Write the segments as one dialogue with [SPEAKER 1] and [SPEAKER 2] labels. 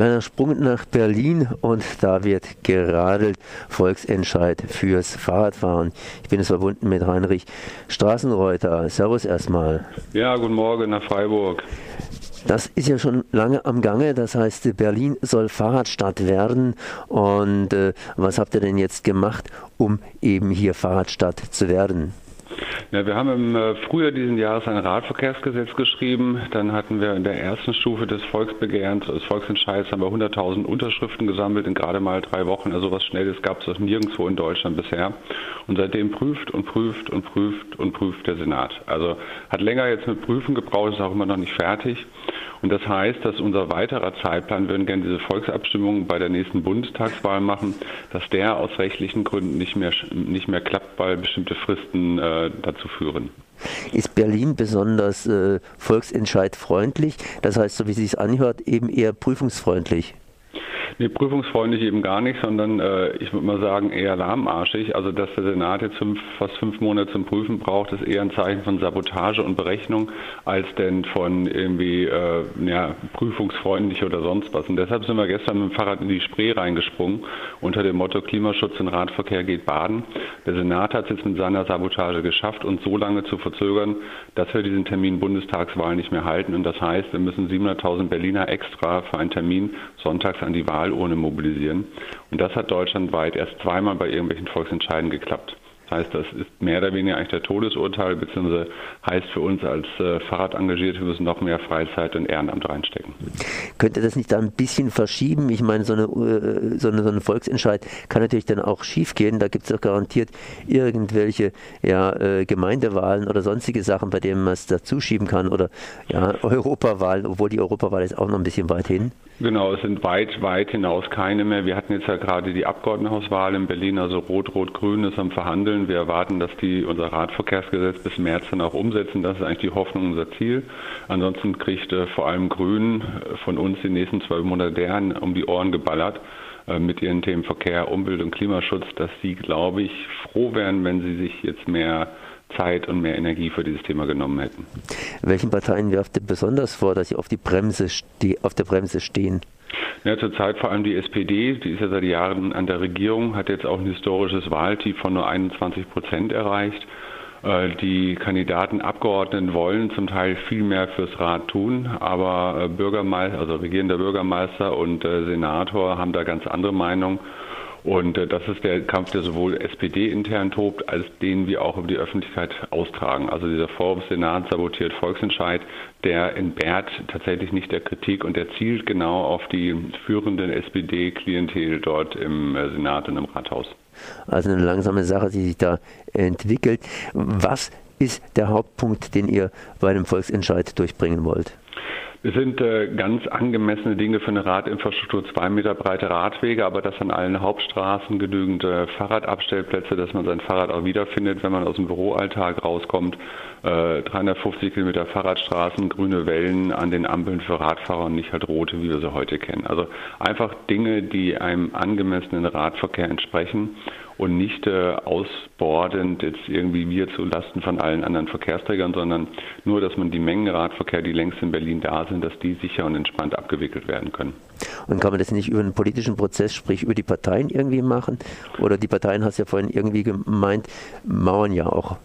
[SPEAKER 1] Kleiner Sprung nach Berlin und da wird geradelt. Volksentscheid fürs Fahrradfahren. Ich bin jetzt verbunden mit Heinrich Straßenreuter. Servus erstmal.
[SPEAKER 2] Ja, guten Morgen nach Freiburg.
[SPEAKER 1] Das ist ja schon lange am Gange. Das heißt, Berlin soll Fahrradstadt werden. Und äh, was habt ihr denn jetzt gemacht, um eben hier Fahrradstadt zu werden?
[SPEAKER 2] Ja, wir haben im äh, Frühjahr diesen Jahres ein Radverkehrsgesetz geschrieben. Dann hatten wir in der ersten Stufe des Volksbegehrens, des Volksentscheids, haben wir 100.000 Unterschriften gesammelt in gerade mal drei Wochen. Also was Schnelles gab es nirgendwo in Deutschland bisher. Und seitdem prüft und prüft und prüft und prüft der Senat. Also hat länger jetzt mit Prüfen gebraucht, ist auch immer noch nicht fertig. Und das heißt, dass unser weiterer Zeitplan, wir würden gerne diese Volksabstimmung bei der nächsten Bundestagswahl machen, dass der aus rechtlichen Gründen nicht mehr, nicht mehr klappt, weil bestimmte Fristen äh, dazu führen.
[SPEAKER 1] Ist Berlin besonders äh, volksentscheidfreundlich? Das heißt, so wie es sich anhört, eben eher prüfungsfreundlich?
[SPEAKER 2] Nee, prüfungsfreundlich eben gar nicht, sondern äh, ich würde mal sagen eher lahmarschig. Also dass der Senat jetzt fünf, fast fünf Monate zum Prüfen braucht, ist eher ein Zeichen von Sabotage und Berechnung als denn von irgendwie äh, ja, prüfungsfreundlich oder sonst was. Und deshalb sind wir gestern mit dem Fahrrad in die Spree reingesprungen unter dem Motto Klimaschutz und Radverkehr geht baden. Der Senat hat es jetzt mit seiner Sabotage geschafft, uns so lange zu verzögern, dass wir diesen Termin Bundestagswahl nicht mehr halten. Und das heißt, wir müssen 700.000 Berliner extra für einen Termin sonntags an die Wahl Wahlurne mobilisieren. Und das hat deutschlandweit erst zweimal bei irgendwelchen Volksentscheiden geklappt. Das heißt, das ist mehr oder weniger eigentlich der Todesurteil, beziehungsweise heißt für uns als äh, Fahrradengagierte, wir müssen noch mehr Freizeit und Ehrenamt reinstecken.
[SPEAKER 1] Könnte das nicht da ein bisschen verschieben? Ich meine, so, eine, äh, so, eine, so ein Volksentscheid kann natürlich dann auch schiefgehen. Da gibt es doch garantiert irgendwelche ja, äh, Gemeindewahlen oder sonstige Sachen, bei denen man es dazuschieben kann oder ja, Europawahlen, obwohl die Europawahl ist auch noch ein bisschen weit hin.
[SPEAKER 2] Genau, es sind weit, weit hinaus keine mehr. Wir hatten jetzt ja gerade die Abgeordnetenhauswahl in Berlin, also Rot-Rot-Grün ist am Verhandeln. Wir erwarten, dass die unser Radverkehrsgesetz bis März dann auch umsetzen. Das ist eigentlich die Hoffnung, unser Ziel. Ansonsten kriegt äh, vor allem Grün äh, von uns die nächsten zwölf Monate deren um die Ohren geballert äh, mit ihren Themen Verkehr, Umwelt und Klimaschutz, dass sie, glaube ich, froh wären, wenn sie sich jetzt mehr Zeit und mehr Energie für dieses Thema genommen hätten.
[SPEAKER 1] Welchen Parteien werft ihr besonders vor, dass sie auf, die Bremse auf der Bremse stehen?
[SPEAKER 2] Ja, zurzeit vor allem die SPD, die ist ja seit Jahren an der Regierung, hat jetzt auch ein historisches Wahltief von nur 21 Prozent erreicht. Äh, die Kandidaten, Abgeordneten wollen zum Teil viel mehr fürs Rat tun, aber äh, Bürgermeister, also regierender Bürgermeister und äh, Senator haben da ganz andere Meinungen. Und äh, das ist der Kampf, der sowohl SPD intern tobt, als den wir auch über die Öffentlichkeit austragen. Also dieser Vorwurf Senat sabotiert Volksentscheid, der entbehrt tatsächlich nicht der Kritik und der zielt genau auf die führenden SPD-Klientel dort im äh, Senat und im Rathaus.
[SPEAKER 1] Also eine langsame Sache, die sich da entwickelt. Was ist der Hauptpunkt, den ihr bei dem Volksentscheid durchbringen wollt?
[SPEAKER 2] Es sind äh, ganz angemessene Dinge für eine Radinfrastruktur, zwei Meter breite Radwege, aber das an allen Hauptstraßen genügend äh, Fahrradabstellplätze, dass man sein Fahrrad auch wiederfindet, wenn man aus dem Büroalltag rauskommt. Äh, 350 Kilometer Fahrradstraßen, grüne Wellen an den Ampeln für Radfahrer und nicht halt rote, wie wir sie heute kennen. Also einfach Dinge, die einem angemessenen Radverkehr entsprechen und nicht äh, ausbordend jetzt irgendwie wir zu Lasten von allen anderen Verkehrsträgern, sondern nur, dass man die Mengen Radverkehr, die längst in Berlin da sind, dass die sicher und entspannt abgewickelt werden können.
[SPEAKER 1] Und kann man das nicht über einen politischen Prozess, sprich über die Parteien irgendwie machen? Oder die Parteien, hast du ja vorhin irgendwie gemeint, mauern ja auch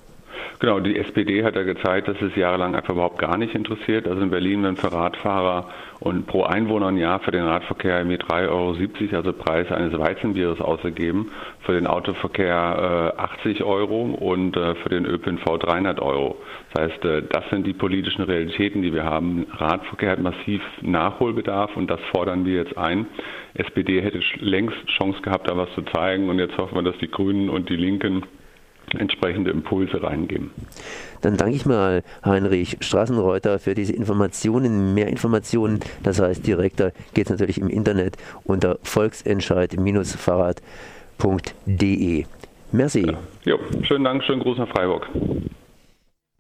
[SPEAKER 2] Genau, die SPD hat ja gezeigt, dass es jahrelang einfach überhaupt gar nicht interessiert. Also in Berlin werden für Radfahrer und pro Einwohner ein Jahr für den Radverkehr irgendwie 3,70 Euro, also Preis eines Weizenbieres ausgegeben, für den Autoverkehr äh, 80 Euro und äh, für den ÖPNV 300 Euro. Das heißt, äh, das sind die politischen Realitäten, die wir haben. Radverkehr hat massiv Nachholbedarf und das fordern wir jetzt ein. SPD hätte längst Chance gehabt, da was zu zeigen und jetzt hoffen wir, dass die Grünen und die Linken entsprechende Impulse reingeben.
[SPEAKER 1] Dann danke ich mal Heinrich Straßenreuter für diese Informationen, mehr Informationen. Das heißt, direkter geht es natürlich im Internet unter volksentscheid-fahrrad.de. Merci.
[SPEAKER 2] Ja. Jo, schönen Dank, schönen Gruß nach Freiburg.